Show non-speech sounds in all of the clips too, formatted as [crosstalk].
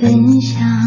分享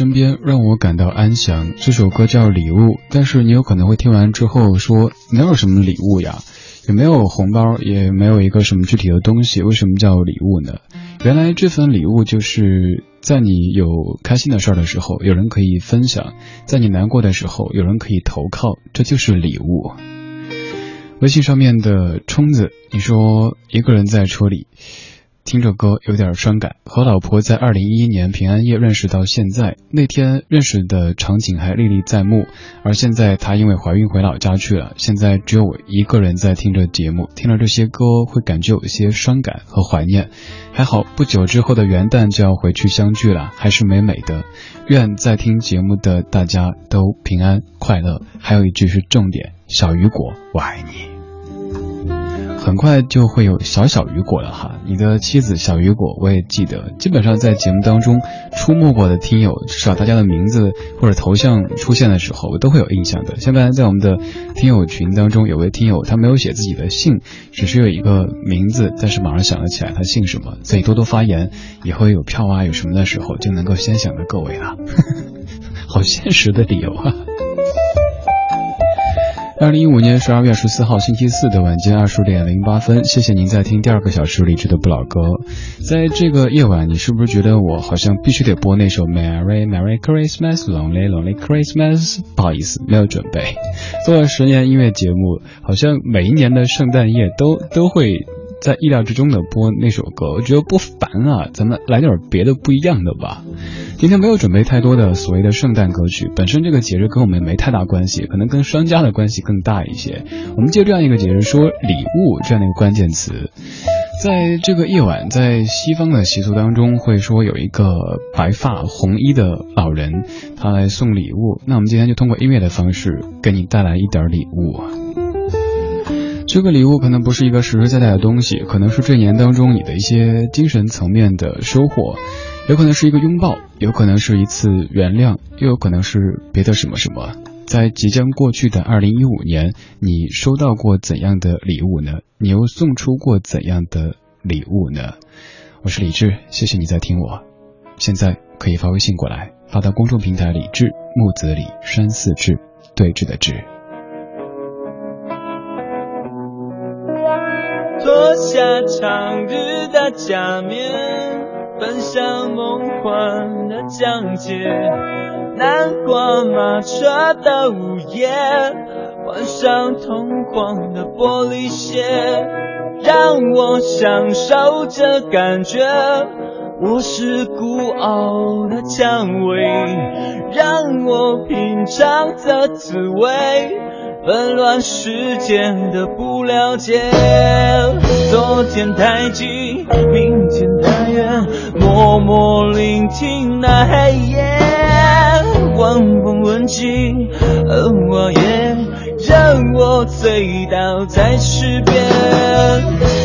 身边让我感到安详。这首歌叫《礼物》，但是你有可能会听完之后说，哪有什么礼物呀？也没有红包，也没有一个什么具体的东西，为什么叫礼物呢？原来这份礼物就是在你有开心的事儿的时候，有人可以分享；在你难过的时候，有人可以投靠，这就是礼物。微信上面的冲子，你说一个人在车里。听着歌有点伤感，和老婆在二零一一年平安夜认识到现在，那天认识的场景还历历在目。而现在她因为怀孕回老家去了，现在只有我一个人在听着节目，听了这些歌会感觉有一些伤感和怀念。还好不久之后的元旦就要回去相聚了，还是美美的。愿在听节目的大家都平安快乐。还有一句是重点，小雨果，我爱你。很快就会有小小雨果了哈。你的妻子小雨果，我也记得，基本上在节目当中出没过的听友，至少大家的名字或者头像出现的时候，我都会有印象的。现在在我们的听友群当中，有位听友他没有写自己的姓，只是有一个名字，但是马上想得起来他姓什么，所以多多发言，以后有票啊有什么的时候，就能够先想到各位了。[laughs] 好现实的理由啊！二零一五年十二月十四号星期四的晚间二十点零八分，谢谢您在听第二个小时理智的不老歌。在这个夜晚，你是不是觉得我好像必须得播那首 Merry Merry Christmas Lonely Lonely Christmas？不好意思，没有准备。做了十年音乐节目，好像每一年的圣诞夜都都会在意料之中的播那首歌，我觉得不烦啊，咱们来点别的不一样的吧。今天没有准备太多的所谓的圣诞歌曲，本身这个节日跟我们没太大关系，可能跟商家的关系更大一些。我们借这样一个节日说礼物这样的一个关键词，在这个夜晚，在西方的习俗当中会说有一个白发红衣的老人，他来送礼物。那我们今天就通过音乐的方式给你带来一点礼物。这个礼物可能不是一个实实在在的东西，可能是这年当中你的一些精神层面的收获。有可能是一个拥抱，有可能是一次原谅，又有可能是别的什么什么。在即将过去的二零一五年，你收到过怎样的礼物呢？你又送出过怎样的礼物呢？我是李志，谢谢你在听我。现在可以发微信过来，发到公众平台李志木子李山寺志对峙的志。脱下长日的假面。奔向梦幻的疆界，南瓜马车的午夜，换上通黄的玻璃鞋，让我享受这感觉。我是孤傲的蔷薇，让我品尝这滋味。纷乱世间的不了解，昨天太近，明天太远，默默聆听那黑夜，晚风吻尽花叶，让我醉倒在池边，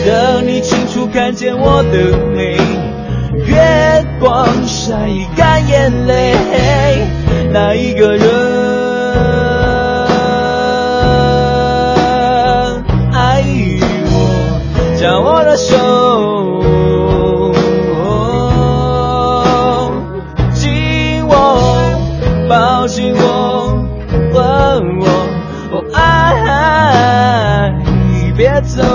等你清楚看见我的美，月光晒干眼泪，那一个人。手，紧握，抱紧我，吻我，爱，别走。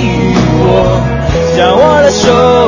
与我，将我的手。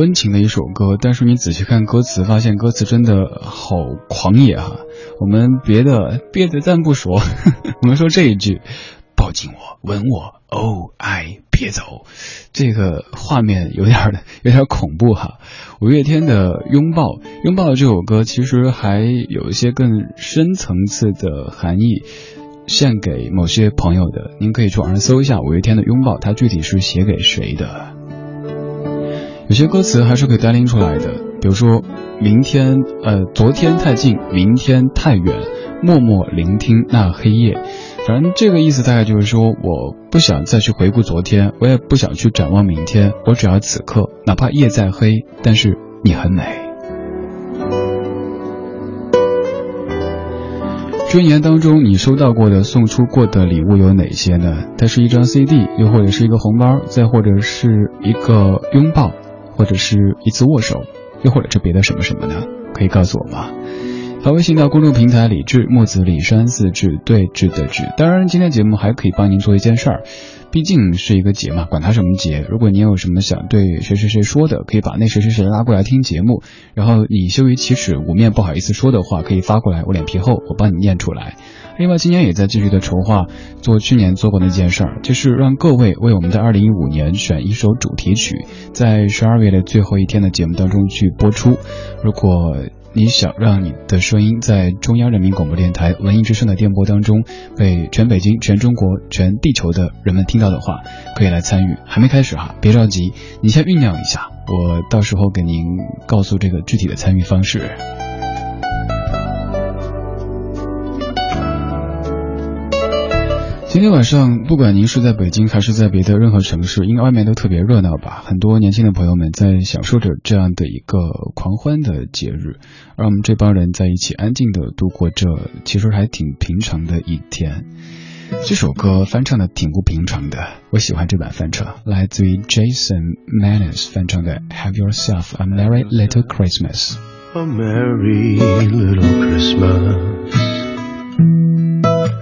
温情的一首歌，但是你仔细看歌词，发现歌词真的好狂野哈。我们别的别的暂不说，[laughs] 我们说这一句：抱紧我，吻我，哦爱，别走。这个画面有点 [laughs] 有点恐怖哈。五月天的拥抱，拥抱这首歌其实还有一些更深层次的含义，献给某些朋友的。您可以去网上搜一下五月天的拥抱，它具体是写给谁的。有些歌词还是可以单拎出来的，比如说明天，呃，昨天太近，明天太远，默默聆听那黑夜。反正这个意思大概就是说，我不想再去回顾昨天，我也不想去展望明天，我只要此刻，哪怕夜再黑，但是你很美。这一年当中，你收到过的、送出过的礼物有哪些呢？它是一张 CD，又或者是一个红包，再或者是一个拥抱。或者是一次握手，又或者是别的什么什么的？可以告诉我吗？发微信到公众平台李志木子李山四志对峙的志。当然，今天节目还可以帮您做一件事儿，毕竟是一个节嘛，管它什么节。如果您有什么想对谁谁谁说的，可以把那谁谁谁拉过来听节目。然后你羞于启齿、捂面不好意思说的话，可以发过来，我脸皮厚，我帮你念出来。另外，今年也在继续的筹划做去年做过那件事儿，就是让各位为我们的二零一五年选一首主题曲，在十二月的最后一天的节目当中去播出。如果你想让你的声音在中央人民广播电台文艺之声的电波当中被全北京、全中国、全地球的人们听到的话，可以来参与。还没开始哈，别着急，你先酝酿一下，我到时候给您告诉这个具体的参与方式。今天晚上，不管您是在北京还是在别的任何城市，应该外面都特别热闹吧？很多年轻的朋友们在享受着这样的一个狂欢的节日，而我们这帮人在一起安静的度过这其实还挺平常的一天。这首歌翻唱的挺不平常的，我喜欢这版翻唱，来自于 Jason Mraz 翻唱的 Have Yourself a Merry Little Christmas。A merry little Christmas.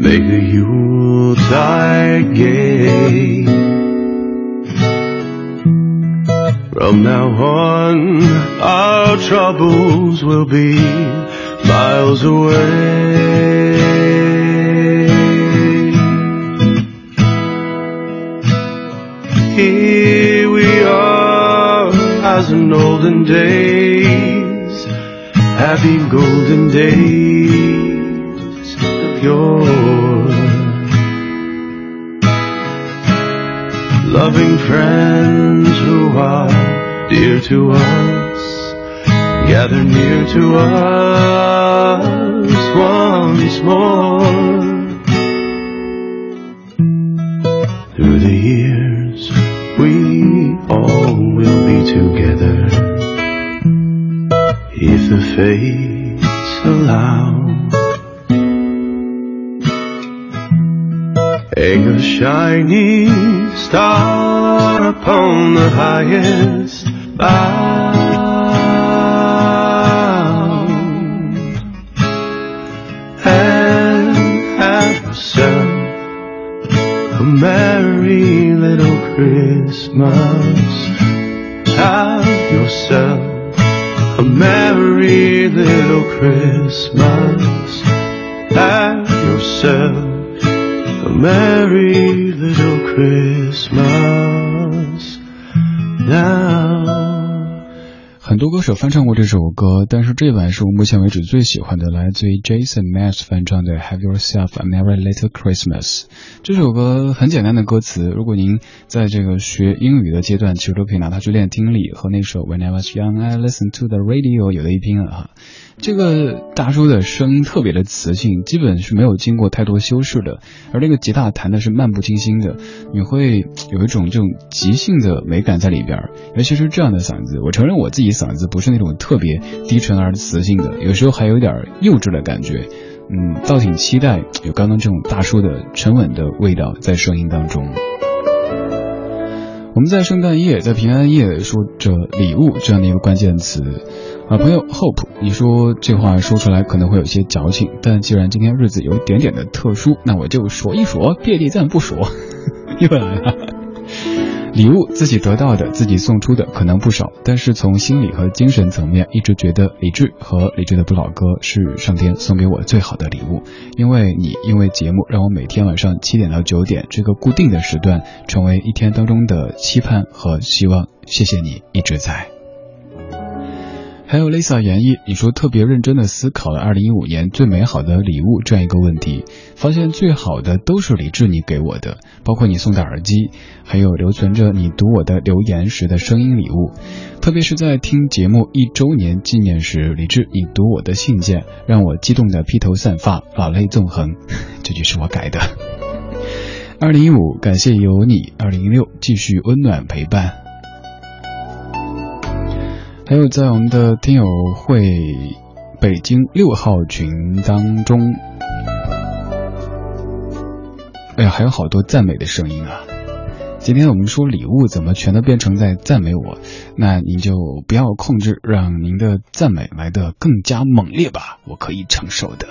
Make the Yuletide gay. From now on, our troubles will be miles away. Here we are, as in olden days, happy golden days yours. Loving friends who are dear to us, gather near to us once more. Through the years, we all will be together if the fates allow. Hang a shining star upon the highest bough and have yourself a merry little Christmas. Have yourself a merry little Christmas. Merry little Christmas 很多歌手翻唱过这首歌，但是这版是我目前为止最喜欢的，来自于 Jason Mraz 翻唱的《Have Yourself a Merry Little Christmas》。这首歌很简单的歌词，如果您在这个学英语的阶段，其实都可以拿它去练听力，和那首 When I Was Young I Listened to the Radio 有的一拼了哈。这个大叔的声音特别的磁性，基本是没有经过太多修饰的，而那个吉他弹的是漫不经心的，你会有一种这种即兴的美感在里边。尤其是这样的嗓子，我承认我自己嗓子不是那种特别低沉而磁性的，有时候还有点幼稚的感觉。嗯，倒挺期待有刚刚这种大叔的沉稳的味道在声音当中。我们在圣诞夜，在平安夜说着礼物这样的一个关键词。啊，朋友 Hope，你说这话说出来可能会有些矫情，但既然今天日子有一点点的特殊，那我就说一说，别地赞不说，[laughs] 又来了。礼物自己得到的，自己送出的可能不少，但是从心理和精神层面，一直觉得李志和李志的不老歌是上天送给我最好的礼物，因为你因为节目让我每天晚上七点到九点这个固定的时段，成为一天当中的期盼和希望，谢谢你一直在。还有 Lisa 演绎，你说特别认真的思考了二零一五年最美好的礼物这样一个问题，发现最好的都是李志你给我的，包括你送的耳机，还有留存着你读我的留言时的声音礼物，特别是在听节目一周年纪念时，李志你读我的信件，让我激动的披头散发，老泪纵横，[laughs] 这句是我改的。二零一五，感谢有你，二零一六继续温暖陪伴。还有在我们的听友会北京六号群当中，哎呀，还有好多赞美的声音啊！今天我们说礼物怎么全都变成在赞美我？那您就不要控制，让您的赞美来的更加猛烈吧，我可以承受的。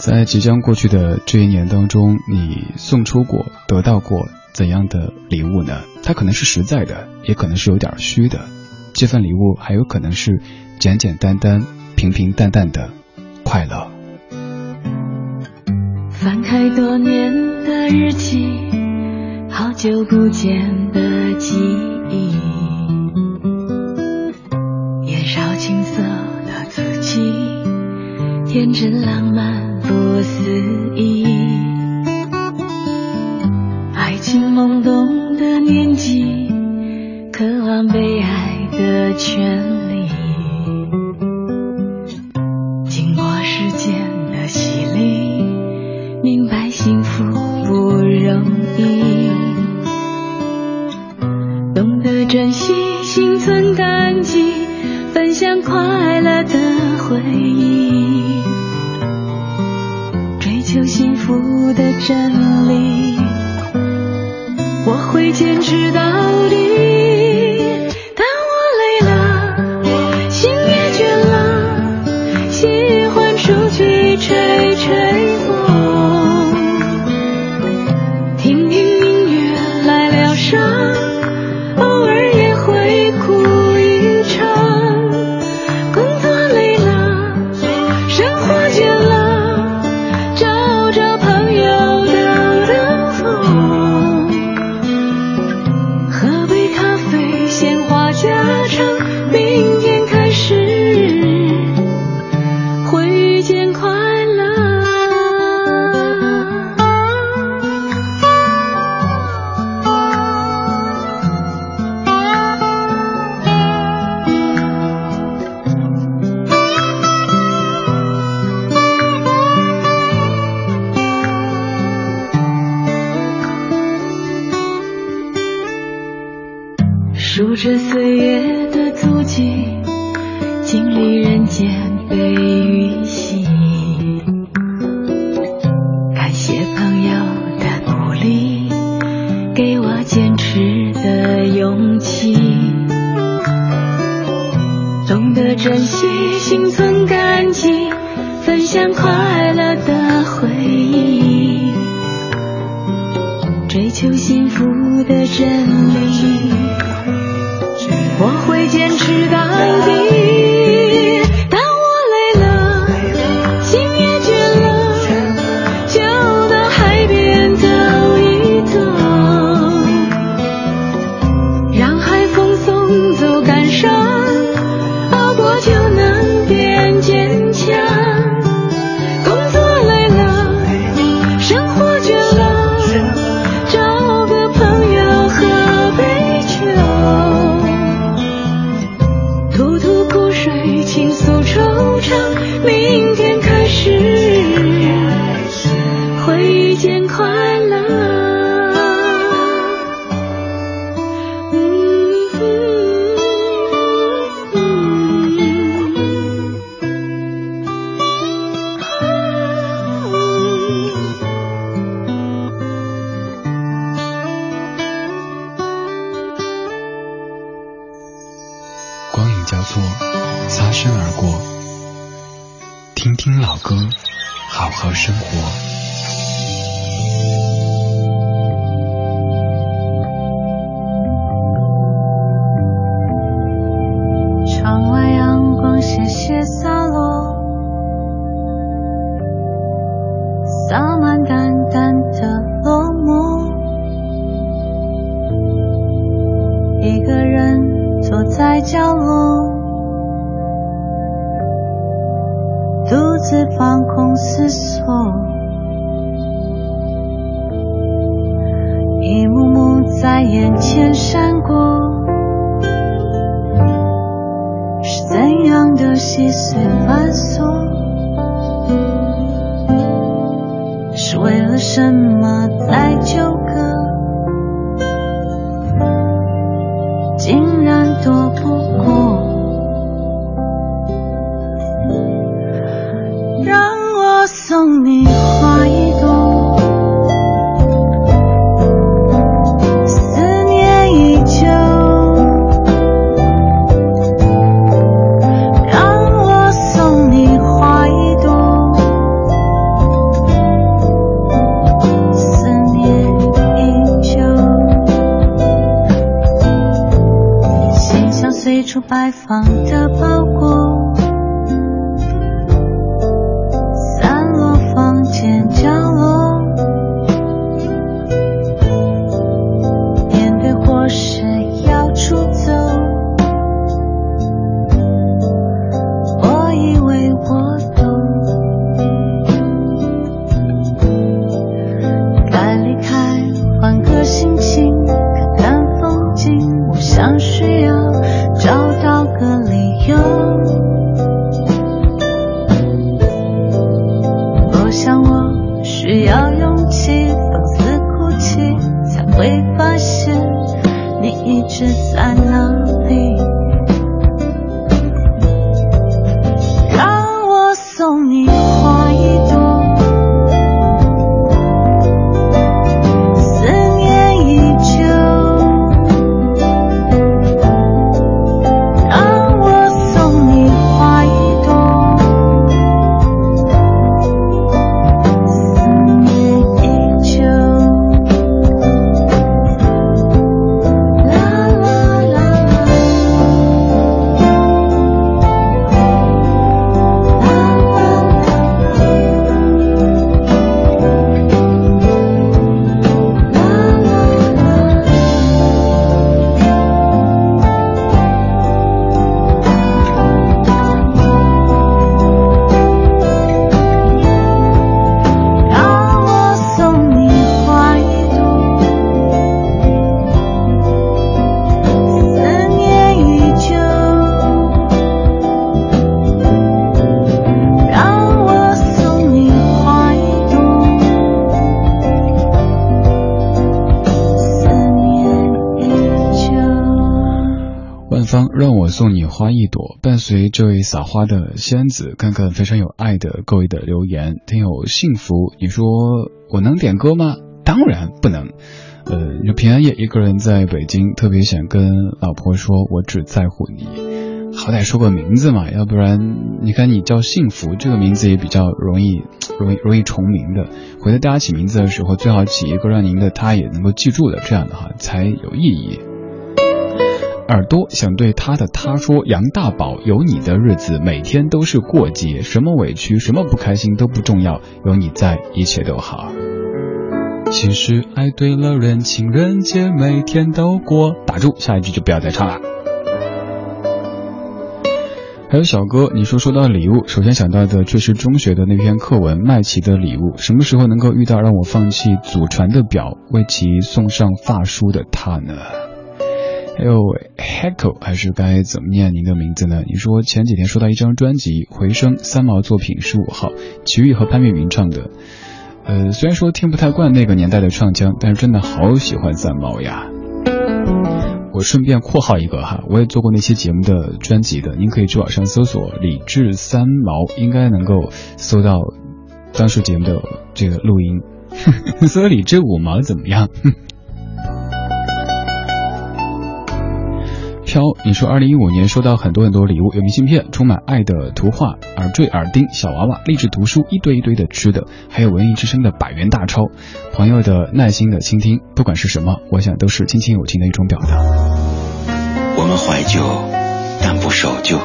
在即将过去的这一年当中，你送出过、得到过。怎样的礼物呢？它可能是实在的，也可能是有点虚的。这份礼物还有可能是简简单单、平平淡淡的快乐。翻开多年的日记，好久不见的记忆，年少青涩的自己，天真浪漫不思议。情这岁月的足迹，经历人间悲与喜。叫做擦身而过听听老歌好好生活。送你花一朵，伴随这位撒花的仙子，看看非常有爱的各位的留言，听有幸福。你说我能点歌吗？当然不能。呃，平安夜一个人在北京，特别想跟老婆说，我只在乎你。好歹说个名字嘛，要不然你看你叫幸福这个名字也比较容易容易容易重名的。回头大家起名字的时候，最好起一个让您的他也能够记住的，这样的话才有意义。耳朵想对他的他说：“杨大宝，有你的日子每天都是过节，什么委屈，什么不开心都不重要，有你在，一切都好。”其实爱对了人，情人节每天都过。打住，下一句就不要再唱了。还有小哥，你说说到礼物，首先想到的却是中学的那篇课文《麦琪的礼物》。什么时候能够遇到让我放弃祖传的表，为其送上发梳的他呢？还有 Heco 还是该怎么念您的名字呢？你说前几天收到一张专辑《回声》，三毛作品十五号，齐豫和潘粤明唱的。呃，虽然说听不太惯那个年代的唱腔，但是真的好喜欢三毛呀。我顺便括号一个哈，我也做过那期节目的专辑的，您可以去网上搜索李志三毛，应该能够搜到当时节目的这个录音。[laughs] 搜李志五毛怎么样？飘，你说二零一五年收到很多很多礼物，有明信片，充满爱的图画，耳坠、耳钉、小娃娃，励志读书，一堆一堆的吃的，还有文艺之声的百元大钞，朋友的耐心的倾听，不管是什么，我想都是亲情友情的一种表达。我们怀旧，但不守旧，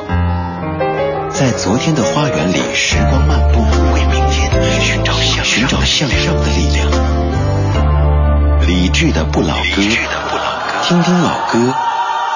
在昨天的花园里时光漫步，为明天寻找向寻找向上的力量。理智的不老歌，听听老歌，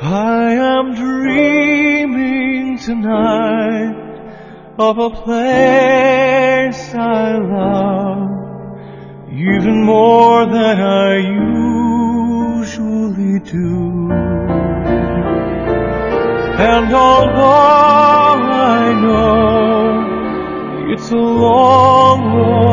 I am dreaming tonight of a place I love even more than I usually do. And although I know it's a long road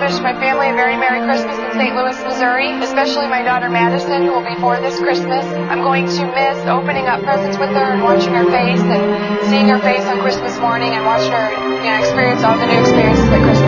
wish my family a very Merry Christmas in St. Louis, Missouri, especially my daughter Madison, who will be four this Christmas. I'm going to miss opening up presents with her and watching her face and seeing her face on Christmas morning and watching her, you know, experience all the new experiences that Christmas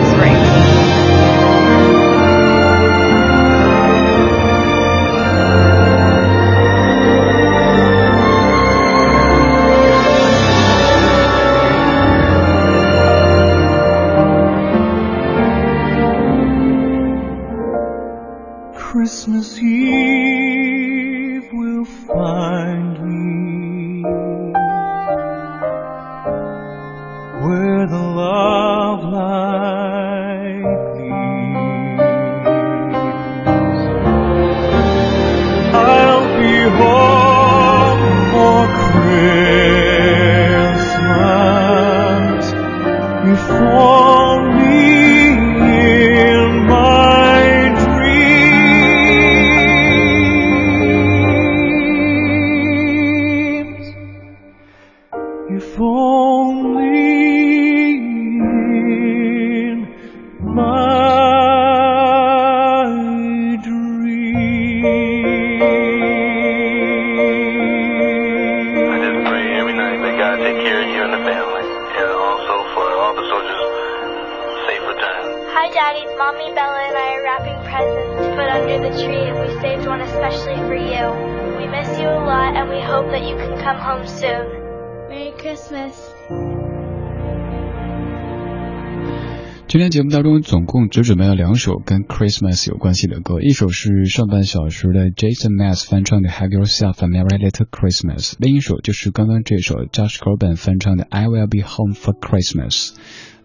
and we hope that you can come home soon. Merry Christmas. 今天节目当中总共只准备了两首跟 Christmas 有关系的歌，一首是上半小时的 Jason Mraz 翻唱的 Have Yourself a Merry Little Christmas，另一首就是刚刚这首 Josh Groban 翻唱的 I Will Be Home for Christmas。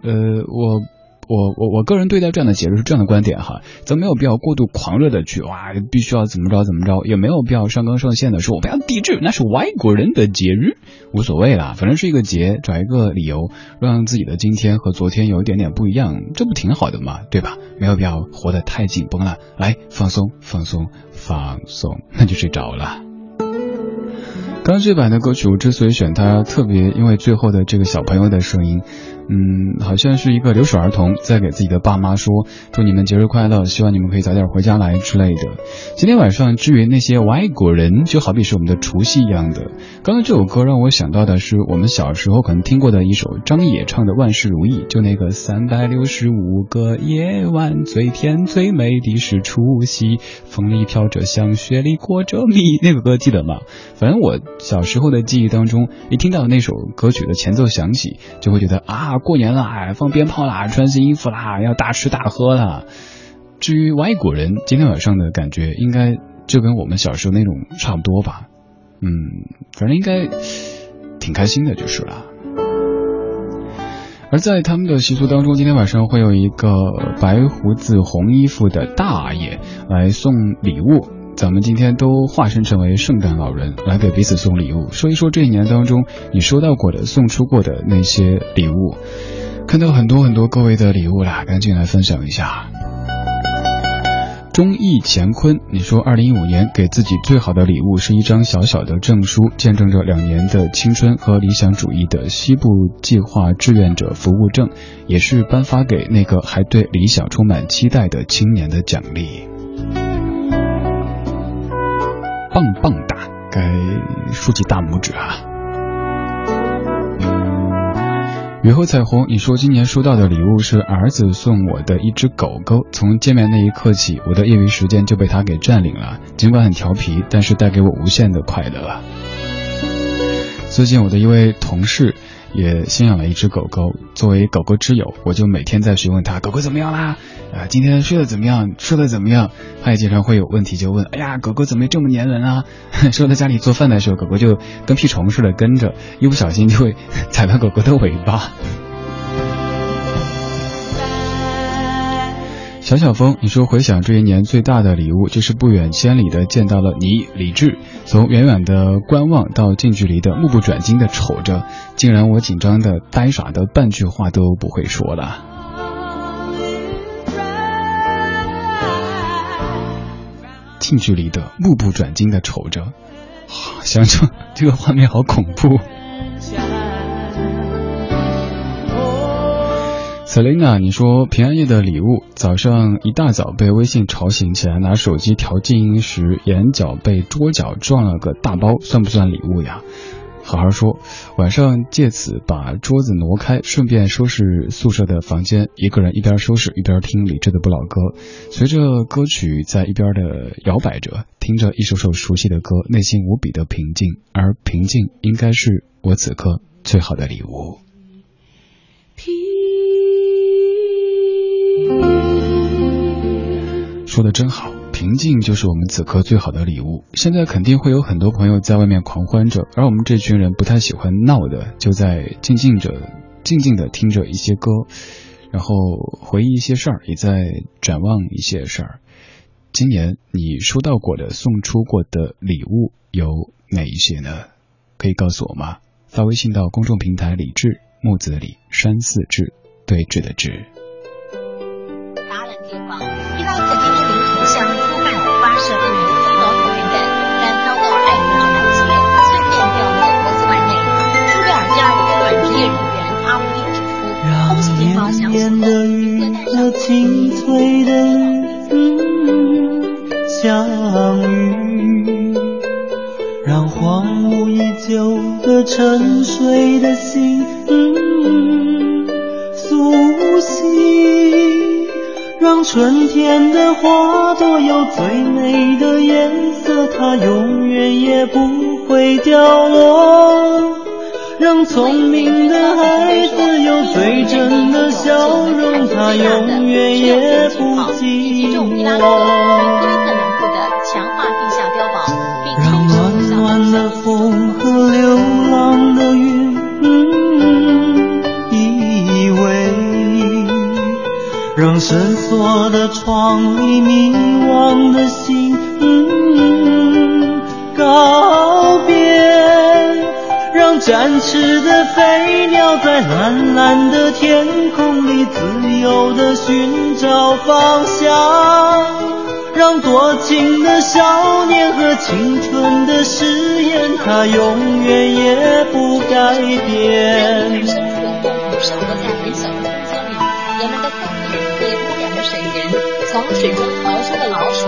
呃，我 我我我个人对待这样的节日是这样的观点哈，咱没有必要过度狂热的去哇，必须要怎么着怎么着，也没有必要上纲上线的说我不要抵制，那是外国人的节日，无所谓啦，反正是一个节，找一个理由让自己的今天和昨天有一点点不一样，这不挺好的吗？对吧？没有必要活得太紧绷了，来放松放松放松，那就睡着了。刚这版的歌曲，我之所以选它，特别因为最后的这个小朋友的声音。嗯，好像是一个留守儿童在给自己的爸妈说：“祝你们节日快乐，希望你们可以早点回家来之类的。”今天晚上，至于那些外国人，就好比是我们的除夕一样的。刚刚这首歌让我想到的是我们小时候可能听过的一首张也唱的《万事如意》，就那个三百六十五个夜晚，最甜最美的是除夕，风里飘着香，雪里裹着蜜，那个歌记得吗？反正我小时候的记忆当中，一听到那首歌曲的前奏响起，就会觉得啊。过年啦，放鞭炮啦，穿新衣服啦，要大吃大喝啦。至于外国人，今天晚上的感觉应该就跟我们小时候那种差不多吧。嗯，反正应该挺开心的，就是了。而在他们的习俗当中，今天晚上会有一个白胡子红衣服的大爷来送礼物。咱们今天都化身成为圣诞老人，来给彼此送礼物，说一说这一年当中你收到过的、送出过的那些礼物。看到很多很多各位的礼物啦，赶紧来分享一下。钟义乾坤，你说二零一五年给自己最好的礼物是一张小小的证书，见证着两年的青春和理想主义的西部计划志愿者服务证，也是颁发给那个还对理想充满期待的青年的奖励。棒棒哒，该竖起大拇指啊！雨后彩虹，你说今年收到的礼物是儿子送我的一只狗狗，从见面那一刻起，我的业余时间就被他给占领了。尽管很调皮，但是带给我无限的快乐。最近我的一位同事。也新养了一只狗狗，作为狗狗之友，我就每天在询问它狗狗怎么样啦，啊，今天睡得怎么样，吃的怎么样？它也经常会有问题就问，哎呀，狗狗怎么这么粘人啊？[laughs] 说在家里做饭的时候，狗狗就跟屁虫似的跟着，一不小心就会踩到狗狗的尾巴。小小风，你说回想这一年最大的礼物，就是不远千里的见到了你，李志。从远远的观望到近距离的目不转睛的瞅着，竟然我紧张的呆傻的半句话都不会说了。近距离的目不转睛的瞅着，想想这个画面好恐怖。Selina，你说平安夜的礼物，早上一大早被微信吵醒起来拿手机调静音时，眼角被桌角撞了个大包，算不算礼物呀？好好说。晚上借此把桌子挪开，顺便收拾宿舍的房间，一个人一边收拾一边听李志的不老歌，随着歌曲在一边的摇摆着，听着一首首熟悉的歌，内心无比的平静，而平静应该是我此刻最好的礼物。说的真好，平静就是我们此刻最好的礼物。现在肯定会有很多朋友在外面狂欢着，而我们这群人不太喜欢闹的，就在静静着、静静的听着一些歌，然后回忆一些事儿，也在展望一些事儿。今年你收到过的、送出过的礼物有哪一些呢？可以告诉我吗？发微信到公众平台“李志木子李山寺志对峙的志。年的雨和清脆的雨相遇，让荒芜已久的沉睡的心苏醒，让春天的花朵有最美的颜色，它永远也不会凋落。让聪明的孩子有最真的笑容，他永远也不寂寞。让暖暖的风和流浪的云依偎，让深锁的窗里迷惘的心，嗯、告，展翅的飞鸟在蓝蓝的天空里自由的寻找方向，让多情的少年和青春的誓言，它永远也不改变。生活在很小的空间里，人们的粪便被污染了水源，从水中逃出的老鼠，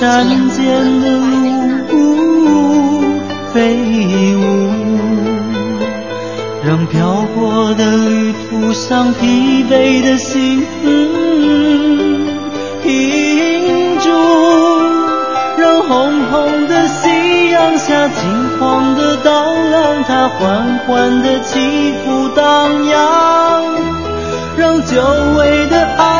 山间的路飞舞。让漂泊的旅途上疲惫的心、停住，让红红的夕阳下金黄的稻浪，它缓缓的起伏荡漾，让久违的爱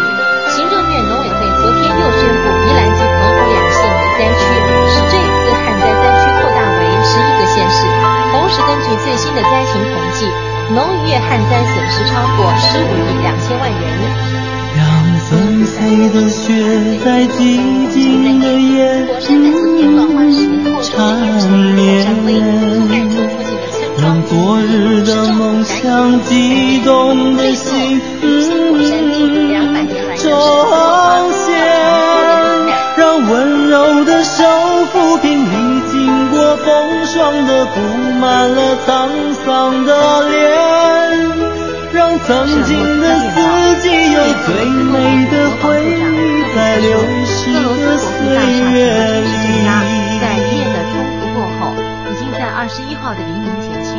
根据最新的灾情统计，农渔业旱灾损失超过十五亿两千万元。让纷飞的雪在寂静的夜缠绵，让昨日的梦想激动的心。重现，让温柔的手抚平风霜的布满了沧桑的脸，让曾经的四季有最美的回忆在流逝的岁月里。在一夜的冲突过后，已经在二十一号的黎明减轻，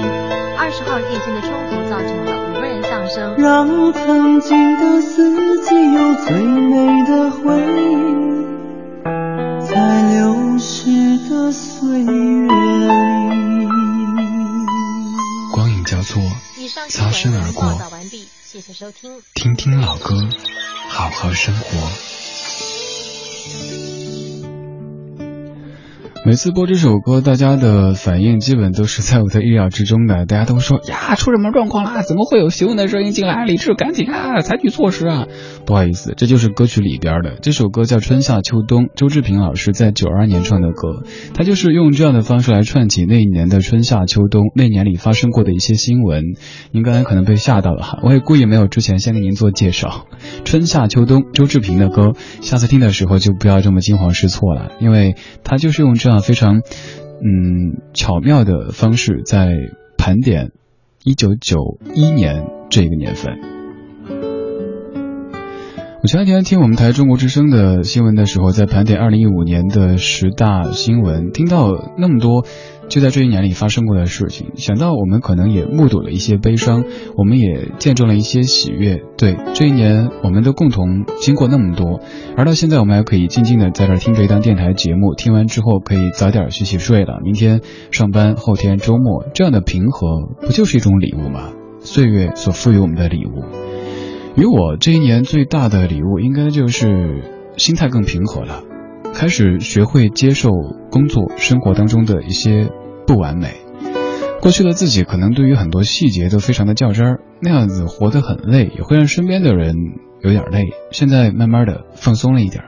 二十号夜间的冲突造成了五个人丧生。让曾经的四季有最美的回忆，在流逝的岁月擦身而过。谢谢收听，听听老歌，好好生活。每次播这首歌，大家的反应基本都是在我的意料之中的。大家都说呀，出什么状况啦？怎么会有询问的声音进来？李志，赶紧啊，采取措施啊！不好意思，这就是歌曲里边的。这首歌叫《春夏秋冬》，周志平老师在九二年唱的歌。他就是用这样的方式来串起那一年的春夏秋冬，那年里发生过的一些新闻。您刚才可能被吓到了哈，我也故意没有之前先给您做介绍。春夏秋冬，周志平的歌，下次听的时候就不要这么惊慌失措了，因为他就是用这样。啊非常，嗯，巧妙的方式在盘点一九九一年这个年份。我前两天听我们台中国之声的新闻的时候，在盘点二零一五年的十大新闻，听到那么多就在这一年里发生过的事情，想到我们可能也目睹了一些悲伤，我们也见证了一些喜悦。对，这一年我们都共同经过那么多，而到现在我们还可以静静的在这听这一档电台节目，听完之后可以早点洗洗睡了，明天上班，后天周末，这样的平和不就是一种礼物吗？岁月所赋予我们的礼物。与我这一年最大的礼物，应该就是心态更平和了，开始学会接受工作生活当中的一些不完美。过去的自己可能对于很多细节都非常的较真儿，那样子活得很累，也会让身边的人有点累。现在慢慢的放松了一点，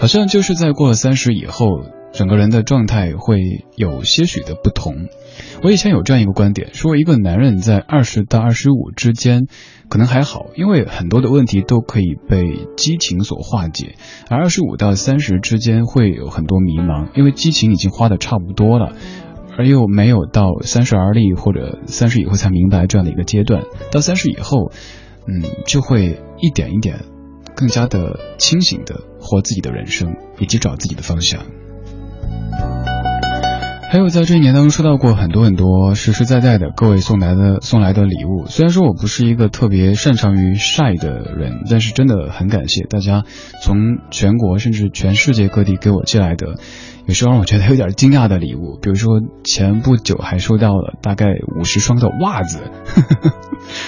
好像就是在过了三十以后，整个人的状态会有些许的不同。我以前有这样一个观点，说一个男人在二十到二十五之间可能还好，因为很多的问题都可以被激情所化解；而二十五到三十之间会有很多迷茫，因为激情已经花的差不多了，而又没有到三十而立或者三十以后才明白这样的一个阶段。到三十以后，嗯，就会一点一点更加的清醒的活自己的人生，以及找自己的方向。还有在这一年当中收到过很多很多实实在在的各位送来的送来的礼物。虽然说我不是一个特别擅长于晒的人，但是真的很感谢大家从全国甚至全世界各地给我寄来的，有时候让我觉得有点惊讶的礼物。比如说前不久还收到了大概五十双的袜子，呵 [laughs] 呵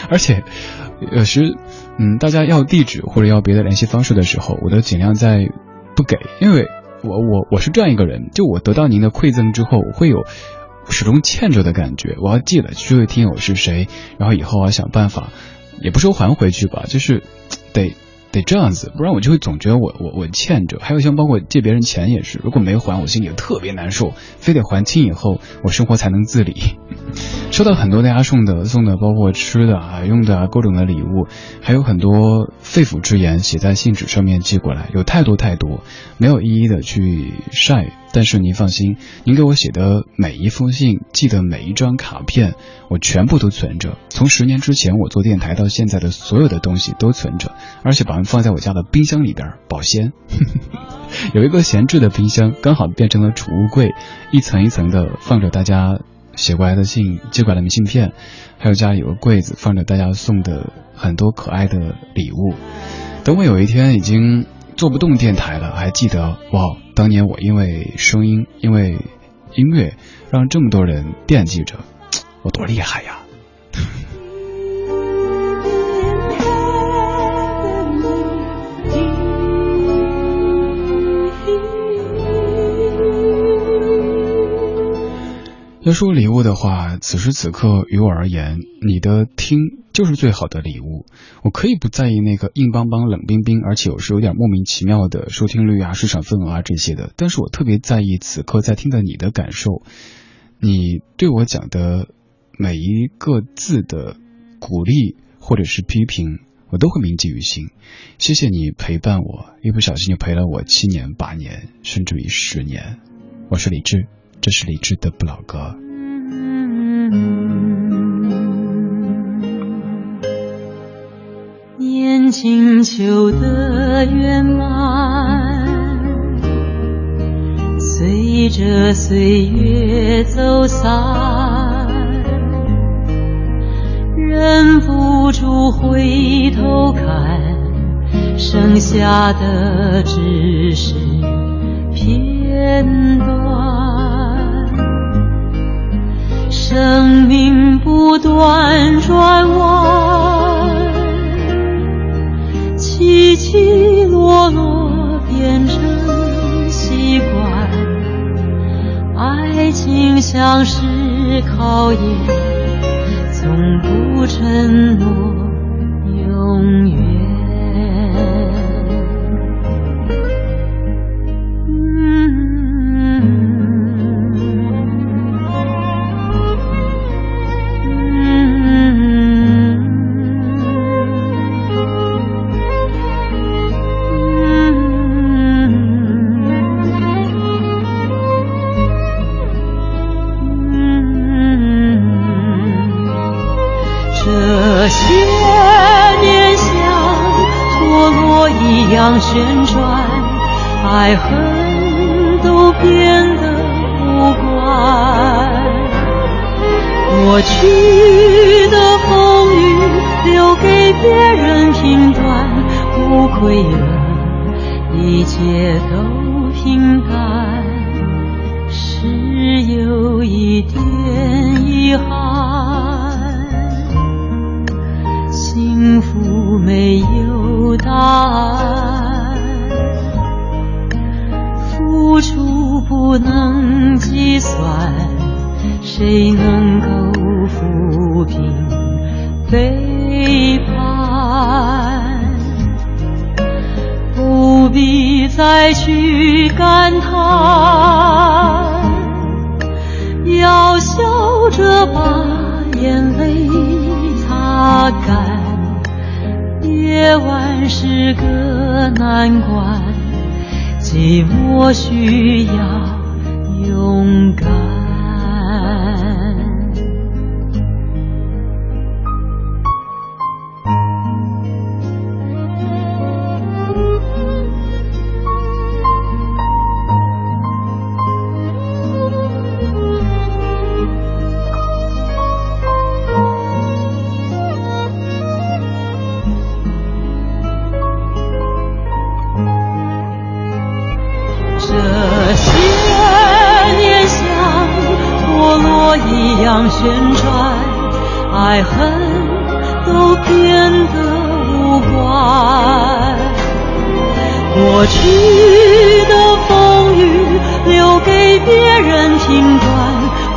而且有时嗯大家要地址或者要别的联系方式的时候，我都尽量在不给，因为。我我我是这样一个人，就我得到您的馈赠之后，我会有始终欠着的感觉。我要记得这位听友是谁，然后以后我要想办法，也不说还回去吧，就是得。得这样子，不然我就会总觉得我我我欠着。还有像包括借别人钱也是，如果没还，我心里特别难受，非得还清以后，我生活才能自理。收到很多大家送的送的，包括吃的啊、用的啊各种的礼物，还有很多肺腑之言写在信纸上面寄过来，有太多太多，没有一一的去晒。但是您放心，您给我写的每一封信，寄的每一张卡片，我全部都存着。从十年之前我做电台到现在的所有的东西都存着，而且把它们放在我家的冰箱里边保鲜。[laughs] 有一个闲置的冰箱，刚好变成了储物柜，一层一层的放着大家写过来的信、寄过来的明信片，还有家里有个柜子，放着大家送的很多可爱的礼物。等我有一天已经。做不动电台了，还记得哇？当年我因为声音，因为音乐，让这么多人惦记着，我多厉害呀！要说礼物的话，此时此刻于我而言，你的听就是最好的礼物。我可以不在意那个硬邦邦、冷冰冰，而且有时有点莫名其妙的收听率啊、市场份额啊这些的，但是我特别在意此刻在听的你的感受。你对我讲的每一个字的鼓励或者是批评，我都会铭记于心。谢谢你陪伴我，一不小心就陪了我七年、八年，甚至于十年。我是李志。这是李志的不老歌。念清秋的圆满，随着岁月走散，忍不住回头看，剩下的只是片段。生命不断转弯，起起落落变成习惯。爱情像是考验，从不承诺永远。旋转，爱恨都变得无关。过去的风雨留给别人评断，不亏了，一切都平淡。是有一点遗憾，幸福没有答案。不能计算，谁能够抚平背叛？不必再去感叹，要笑着把眼泪擦干。夜晚是个难关。寂寞需要勇敢。心断，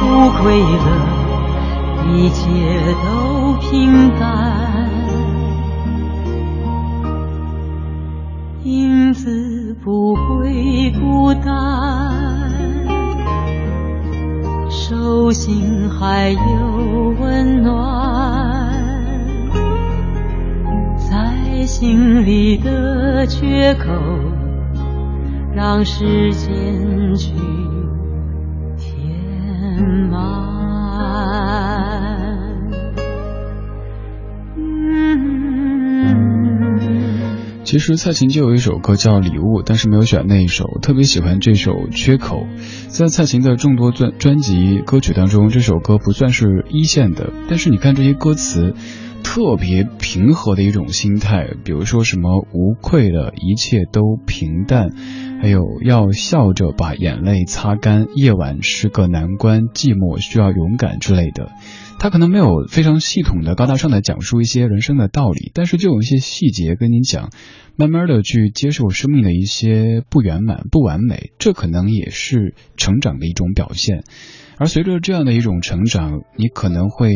无愧了，一切都平淡。影子不会孤单，手心还有温暖，在心里的缺口，让时间去。其实蔡琴就有一首歌叫《礼物》，但是没有选那一首，特别喜欢这首《缺口》。在蔡琴的众多专专辑歌曲当中，这首歌不算是一线的，但是你看这些歌词，特别平和的一种心态，比如说什么无愧的一切都平淡，还有要笑着把眼泪擦干，夜晚是个难关，寂寞需要勇敢之类的。他可能没有非常系统的、高大上的讲述一些人生的道理，但是就有一些细节跟你讲，慢慢的去接受生命的一些不圆满、不完美，这可能也是成长的一种表现。而随着这样的一种成长，你可能会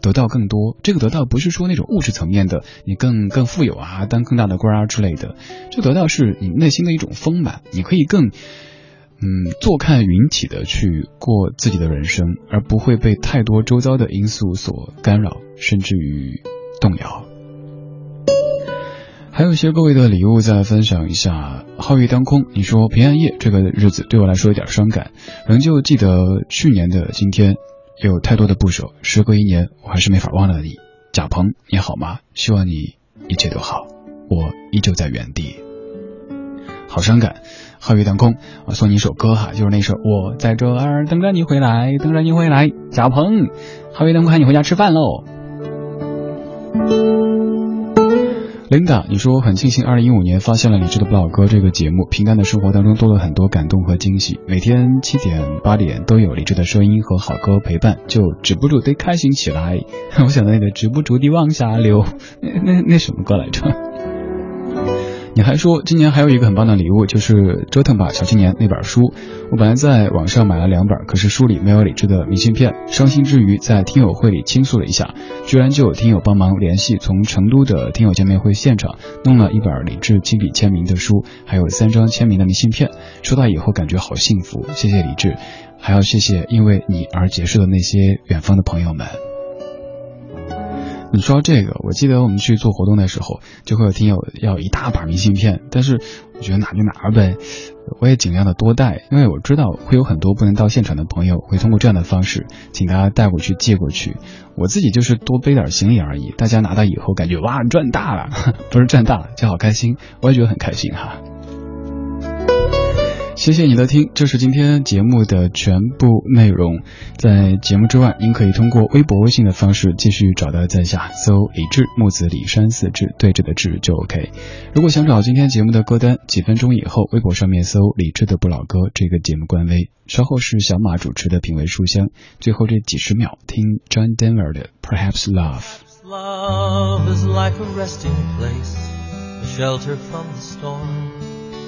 得到更多。这个得到不是说那种物质层面的，你更更富有啊，当更大的官啊之类的，这得到是你内心的一种丰满，你可以更。嗯，坐看云起的去过自己的人生，而不会被太多周遭的因素所干扰，甚至于动摇。还有一些各位的礼物，再分享一下。皓月当空，你说平安夜这个日子对我来说有点伤感，仍旧记得去年的今天，有太多的不舍。时隔一年，我还是没法忘了你。贾鹏，你好吗？希望你一切都好，我依旧在原地。好伤感。皓月当空，我送你一首歌哈，就是那首《我在这儿等着你回来，等着你回来》。贾鹏，皓月当空，喊你回家吃饭喽。Linda，你说我很庆幸，二零一五年发现了理智的不老歌这个节目，平淡的生活当中多了很多感动和惊喜。每天七点八点都有理智的声音和好歌陪伴，就止不住得开心起来。[laughs] 我想到那个止不住地往下流，那那那什么歌来着？你还说今年还有一个很棒的礼物，就是《折腾吧小青年》那本书。我本来在网上买了两本，可是书里没有李志的明信片，伤心之余在听友会里倾诉了一下，居然就有听友帮忙联系，从成都的听友见面会现场弄了一本李志亲笔签名的书，还有三张签名的明信片。收到以后感觉好幸福，谢谢李志，还要谢谢因为你而结识的那些远方的朋友们。你说这个，我记得我们去做活动的时候，就会有听友要一大把明信片，但是我觉得拿就拿呗，我也尽量的多带，因为我知道会有很多不能到现场的朋友会通过这样的方式，请大家带过去寄过去，我自己就是多背点行李而已，大家拿到以后感觉哇赚大了，[laughs] 不是赚大了就好开心，我也觉得很开心哈。谢谢你的听，这是今天节目的全部内容。在节目之外，您可以通过微博、微信的方式继续找到在下，搜李志木子李山四志对着的志就 OK。如果想找今天节目的歌单，几分钟以后微博上面搜李志的不老歌这个节目官微。稍后是小马主持的品味书香，最后这几十秒听 John Denver 的 Perhaps Love。Love is like a resting place, a shelter from the storm.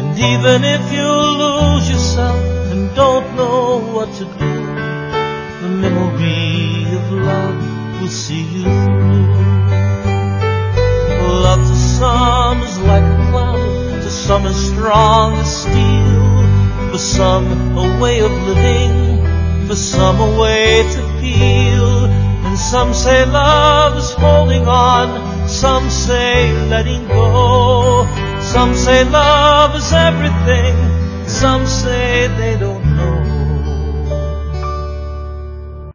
And even if you lose yourself and don't know what to do, the memory of love will see you through. Love to some is like a cloud, to some as strong as steel. For some, a way of living, for some, a way to feel. And some say love is holding on, some say letting go. Some say love is everything, some say they don't